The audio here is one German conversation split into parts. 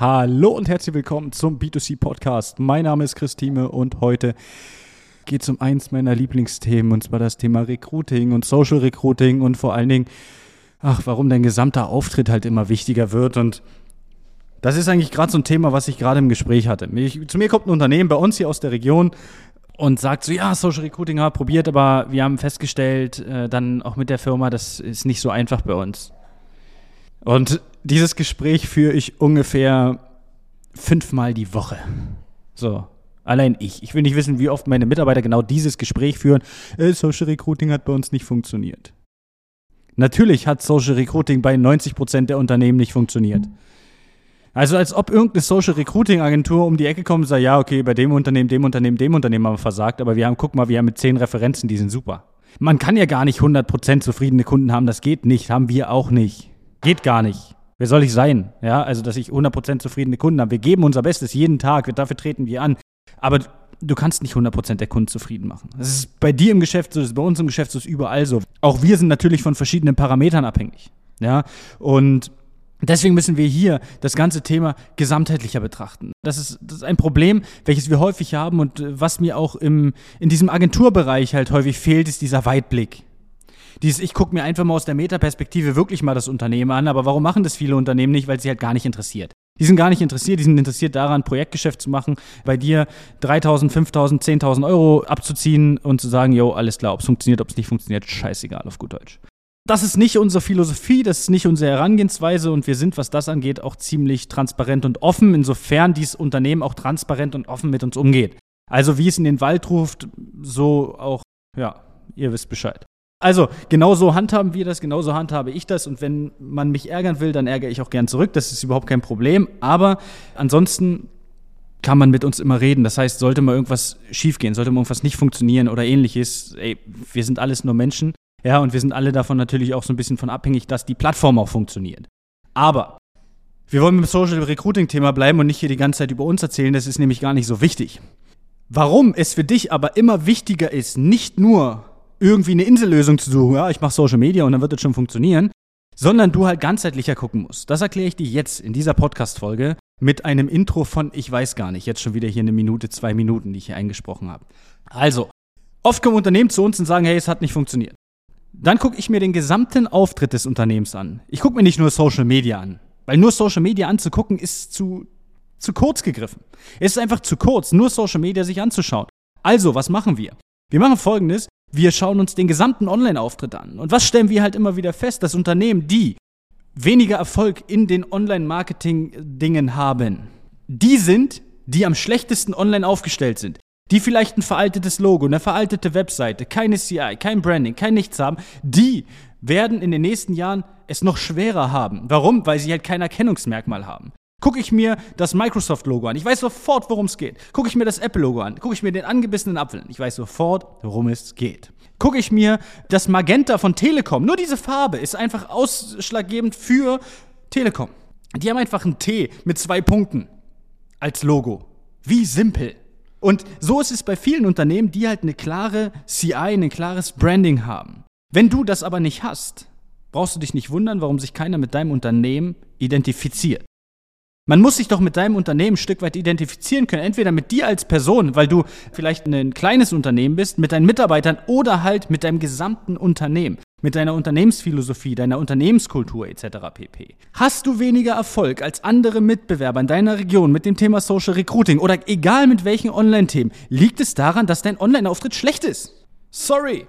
Hallo und herzlich willkommen zum B2C Podcast. Mein Name ist Christine und heute geht es um eins meiner Lieblingsthemen und zwar das Thema Recruiting und Social Recruiting und vor allen Dingen, ach, warum dein gesamter Auftritt halt immer wichtiger wird und das ist eigentlich gerade so ein Thema, was ich gerade im Gespräch hatte. Ich, zu mir kommt ein Unternehmen bei uns hier aus der Region und sagt so, ja, Social Recruiting haben wir probiert, aber wir haben festgestellt, äh, dann auch mit der Firma, das ist nicht so einfach bei uns. Und dieses Gespräch führe ich ungefähr fünfmal die Woche. So, allein ich. Ich will nicht wissen, wie oft meine Mitarbeiter genau dieses Gespräch führen. Äh, Social Recruiting hat bei uns nicht funktioniert. Natürlich hat Social Recruiting bei 90 Prozent der Unternehmen nicht funktioniert. Also als ob irgendeine Social Recruiting Agentur um die Ecke kommt und sagt, ja, okay, bei dem Unternehmen, dem Unternehmen, dem Unternehmen haben wir versagt, aber wir haben, guck mal, wir haben mit zehn Referenzen, die sind super. Man kann ja gar nicht 100% zufriedene Kunden haben, das geht nicht, haben wir auch nicht. Geht gar nicht. Wer soll ich sein? Ja, also, dass ich 100% zufriedene Kunden habe. Wir geben unser Bestes jeden Tag, dafür treten wir an. Aber du kannst nicht 100% der Kunden zufrieden machen. Das ist bei dir im Geschäft so, das ist bei uns im Geschäft so, das ist überall so. Auch wir sind natürlich von verschiedenen Parametern abhängig. Ja, und Deswegen müssen wir hier das ganze Thema gesamtheitlicher betrachten. Das ist, das ist ein Problem, welches wir häufig haben und äh, was mir auch im, in diesem Agenturbereich halt häufig fehlt, ist dieser Weitblick. Dieses, ich gucke mir einfach mal aus der Metaperspektive wirklich mal das Unternehmen an, aber warum machen das viele Unternehmen nicht? Weil sie halt gar nicht interessiert. Die sind gar nicht interessiert, die sind interessiert daran, Projektgeschäft zu machen, bei dir 3.000, 5.000, 10.000 Euro abzuziehen und zu sagen, jo, alles klar, ob es funktioniert, ob es nicht funktioniert, scheißegal auf gut Deutsch das ist nicht unsere Philosophie, das ist nicht unsere Herangehensweise und wir sind, was das angeht, auch ziemlich transparent und offen, insofern dieses Unternehmen auch transparent und offen mit uns umgeht. Also wie es in den Wald ruft, so auch, ja, ihr wisst Bescheid. Also, genau so handhaben wir das, genauso handhabe ich das. Und wenn man mich ärgern will, dann ärgere ich auch gern zurück. Das ist überhaupt kein Problem. Aber ansonsten kann man mit uns immer reden. Das heißt, sollte mal irgendwas schiefgehen, sollte mal irgendwas nicht funktionieren oder ähnliches, ey, wir sind alles nur Menschen. Ja, und wir sind alle davon natürlich auch so ein bisschen von abhängig, dass die Plattform auch funktioniert. Aber wir wollen mit dem Social Recruiting Thema bleiben und nicht hier die ganze Zeit über uns erzählen, das ist nämlich gar nicht so wichtig. Warum es für dich aber immer wichtiger ist, nicht nur irgendwie eine Insellösung zu suchen, ja, ich mache Social Media und dann wird es schon funktionieren, sondern du halt ganzheitlicher gucken musst. Das erkläre ich dir jetzt in dieser Podcast-Folge mit einem Intro von, ich weiß gar nicht, jetzt schon wieder hier eine Minute, zwei Minuten, die ich hier eingesprochen habe. Also, oft kommen Unternehmen zu uns und sagen, hey, es hat nicht funktioniert. Dann gucke ich mir den gesamten Auftritt des Unternehmens an. Ich gucke mir nicht nur Social Media an. Weil nur Social Media anzugucken ist zu, zu kurz gegriffen. Es ist einfach zu kurz, nur Social Media sich anzuschauen. Also, was machen wir? Wir machen folgendes. Wir schauen uns den gesamten Online-Auftritt an. Und was stellen wir halt immer wieder fest? Dass Unternehmen, die weniger Erfolg in den Online-Marketing-Dingen haben, die sind, die am schlechtesten online aufgestellt sind die vielleicht ein veraltetes Logo, eine veraltete Webseite, keine CI, kein Branding, kein Nichts haben, die werden in den nächsten Jahren es noch schwerer haben. Warum? Weil sie halt kein Erkennungsmerkmal haben. Gucke ich mir das Microsoft-Logo an, ich weiß sofort, worum es geht. Gucke ich mir das Apple-Logo an, gucke ich mir den angebissenen Apfel an, ich weiß sofort, worum es geht. Gucke ich mir das Magenta von Telekom, nur diese Farbe ist einfach ausschlaggebend für Telekom. Die haben einfach ein T mit zwei Punkten als Logo. Wie simpel. Und so ist es bei vielen Unternehmen, die halt eine klare CI, ein klares Branding haben. Wenn du das aber nicht hast, brauchst du dich nicht wundern, warum sich keiner mit deinem Unternehmen identifiziert. Man muss sich doch mit deinem Unternehmen ein Stück weit identifizieren können. Entweder mit dir als Person, weil du vielleicht ein kleines Unternehmen bist, mit deinen Mitarbeitern oder halt mit deinem gesamten Unternehmen, mit deiner Unternehmensphilosophie, deiner Unternehmenskultur etc. pp. Hast du weniger Erfolg als andere Mitbewerber in deiner Region mit dem Thema Social Recruiting oder egal mit welchen Online-Themen, liegt es daran, dass dein Online-Auftritt schlecht ist. Sorry.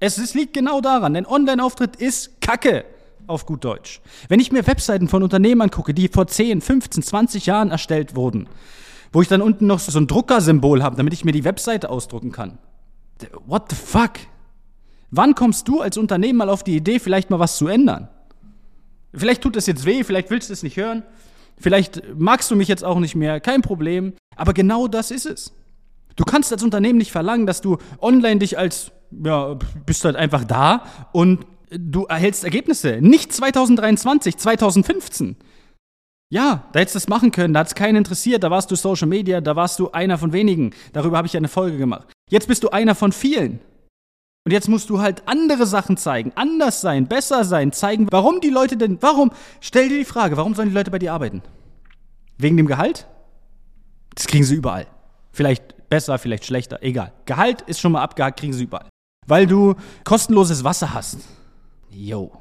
Es, es liegt genau daran. Dein Online-Auftritt ist Kacke auf gut Deutsch. Wenn ich mir Webseiten von Unternehmen angucke, die vor 10, 15, 20 Jahren erstellt wurden, wo ich dann unten noch so ein Druckersymbol habe, damit ich mir die Webseite ausdrucken kann. What the fuck? Wann kommst du als Unternehmen mal auf die Idee, vielleicht mal was zu ändern? Vielleicht tut es jetzt weh, vielleicht willst du es nicht hören, vielleicht magst du mich jetzt auch nicht mehr, kein Problem, aber genau das ist es. Du kannst als Unternehmen nicht verlangen, dass du online dich als, ja, bist halt einfach da und du erhältst Ergebnisse. Nicht 2023, 2015. Ja, da hättest du es machen können, da hat es keinen interessiert, da warst du Social Media, da warst du einer von wenigen. Darüber habe ich ja eine Folge gemacht. Jetzt bist du einer von vielen. Und jetzt musst du halt andere Sachen zeigen, anders sein, besser sein, zeigen, warum die Leute denn, warum, stell dir die Frage, warum sollen die Leute bei dir arbeiten? Wegen dem Gehalt? Das kriegen sie überall. Vielleicht besser, vielleicht schlechter, egal. Gehalt ist schon mal abgehakt, kriegen sie überall. Weil du kostenloses Wasser hast. Yo.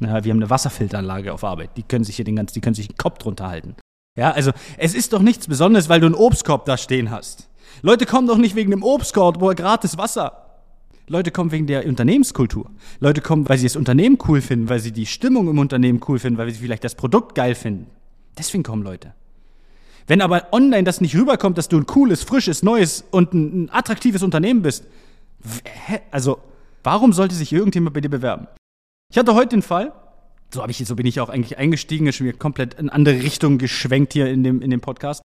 Ja, wir haben eine Wasserfilteranlage auf Arbeit. Die können sich hier den ganzen, die können sich den Kopf drunter halten. Ja, also es ist doch nichts Besonderes, weil du einen Obstkorb da stehen hast. Leute kommen doch nicht wegen dem Obstkorb, wo er gratis Wasser. Leute kommen wegen der Unternehmenskultur. Leute kommen, weil sie das Unternehmen cool finden, weil sie die Stimmung im Unternehmen cool finden, weil sie vielleicht das Produkt geil finden. Deswegen kommen Leute. Wenn aber online das nicht rüberkommt, dass du ein cooles, frisches, neues und ein, ein attraktives Unternehmen bist, also warum sollte sich irgendjemand bei dir bewerben? Ich hatte heute den Fall, so, ich, so bin ich auch eigentlich eingestiegen, ist schon wieder komplett in andere Richtung geschwenkt hier in dem, in dem Podcast.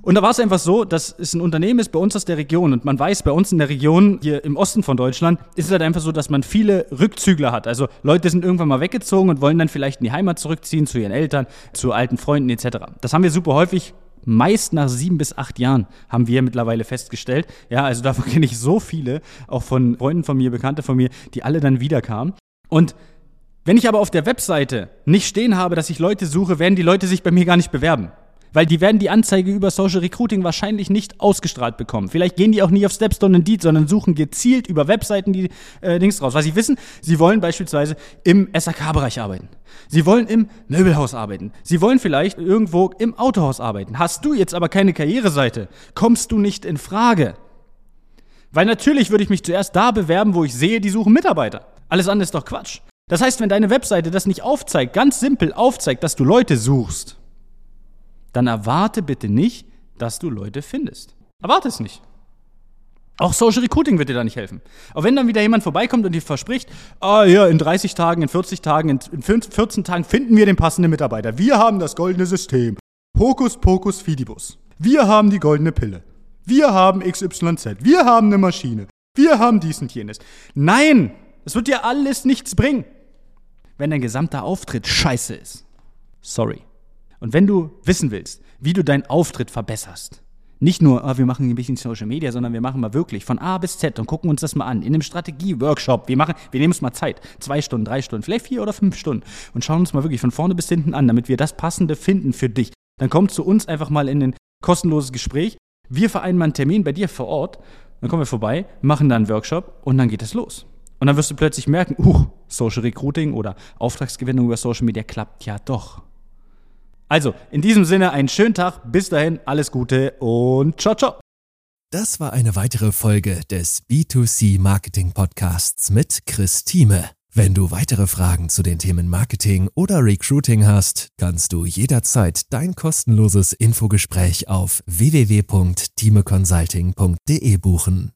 Und da war es einfach so, dass es ein Unternehmen ist bei uns aus der Region und man weiß, bei uns in der Region, hier im Osten von Deutschland, ist es halt einfach so, dass man viele Rückzügler hat. Also Leute sind irgendwann mal weggezogen und wollen dann vielleicht in die Heimat zurückziehen, zu ihren Eltern, zu alten Freunden etc. Das haben wir super häufig meist nach sieben bis acht Jahren, haben wir mittlerweile festgestellt. Ja, also davon kenne ich so viele, auch von Freunden von mir, Bekannte von mir, die alle dann wiederkamen. Und wenn ich aber auf der Webseite nicht stehen habe, dass ich Leute suche, werden die Leute sich bei mir gar nicht bewerben. Weil die werden die Anzeige über Social Recruiting wahrscheinlich nicht ausgestrahlt bekommen. Vielleicht gehen die auch nie auf Stepstone Indeed, sondern suchen gezielt über Webseiten die äh, Dings raus. Was sie wissen, sie wollen beispielsweise im SAK-Bereich arbeiten. Sie wollen im Möbelhaus arbeiten. Sie wollen vielleicht irgendwo im Autohaus arbeiten. Hast du jetzt aber keine Karriereseite, kommst du nicht in Frage. Weil natürlich würde ich mich zuerst da bewerben, wo ich sehe, die suchen Mitarbeiter. Alles andere ist doch Quatsch. Das heißt, wenn deine Webseite das nicht aufzeigt, ganz simpel aufzeigt, dass du Leute suchst, dann erwarte bitte nicht, dass du Leute findest. Erwarte es nicht. Auch Social Recruiting wird dir da nicht helfen. Auch wenn dann wieder jemand vorbeikommt und dir verspricht, ah ja, in 30 Tagen, in 40 Tagen, in 14 Tagen finden wir den passenden Mitarbeiter. Wir haben das goldene System. Hokus pokus fidibus. Wir haben die goldene Pille. Wir haben XYZ. Wir haben eine Maschine. Wir haben dies und jenes. Nein, es wird dir alles nichts bringen, wenn dein gesamter Auftritt scheiße ist. Sorry. Und wenn du wissen willst, wie du deinen Auftritt verbesserst, nicht nur, ah, wir machen ein bisschen Social Media, sondern wir machen mal wirklich von A bis Z und gucken uns das mal an. In einem Strategie-Workshop. Wir wir nehmen uns mal Zeit. Zwei Stunden, drei Stunden, vielleicht vier oder fünf Stunden. Und schauen uns mal wirklich von vorne bis hinten an, damit wir das Passende finden für dich. Dann komm zu uns einfach mal in ein kostenloses Gespräch. Wir vereinbaren einen Termin bei dir vor Ort. Dann kommen wir vorbei, machen dann einen Workshop und dann geht es los. Und dann wirst du plötzlich merken, uh, Social Recruiting oder Auftragsgewinnung über Social Media klappt ja doch. Also, in diesem Sinne einen schönen Tag, bis dahin, alles Gute und ciao, ciao. Das war eine weitere Folge des B2C Marketing Podcasts mit Chris Thieme. Wenn du weitere Fragen zu den Themen Marketing oder Recruiting hast, kannst du jederzeit dein kostenloses Infogespräch auf www.timeconsulting.de buchen.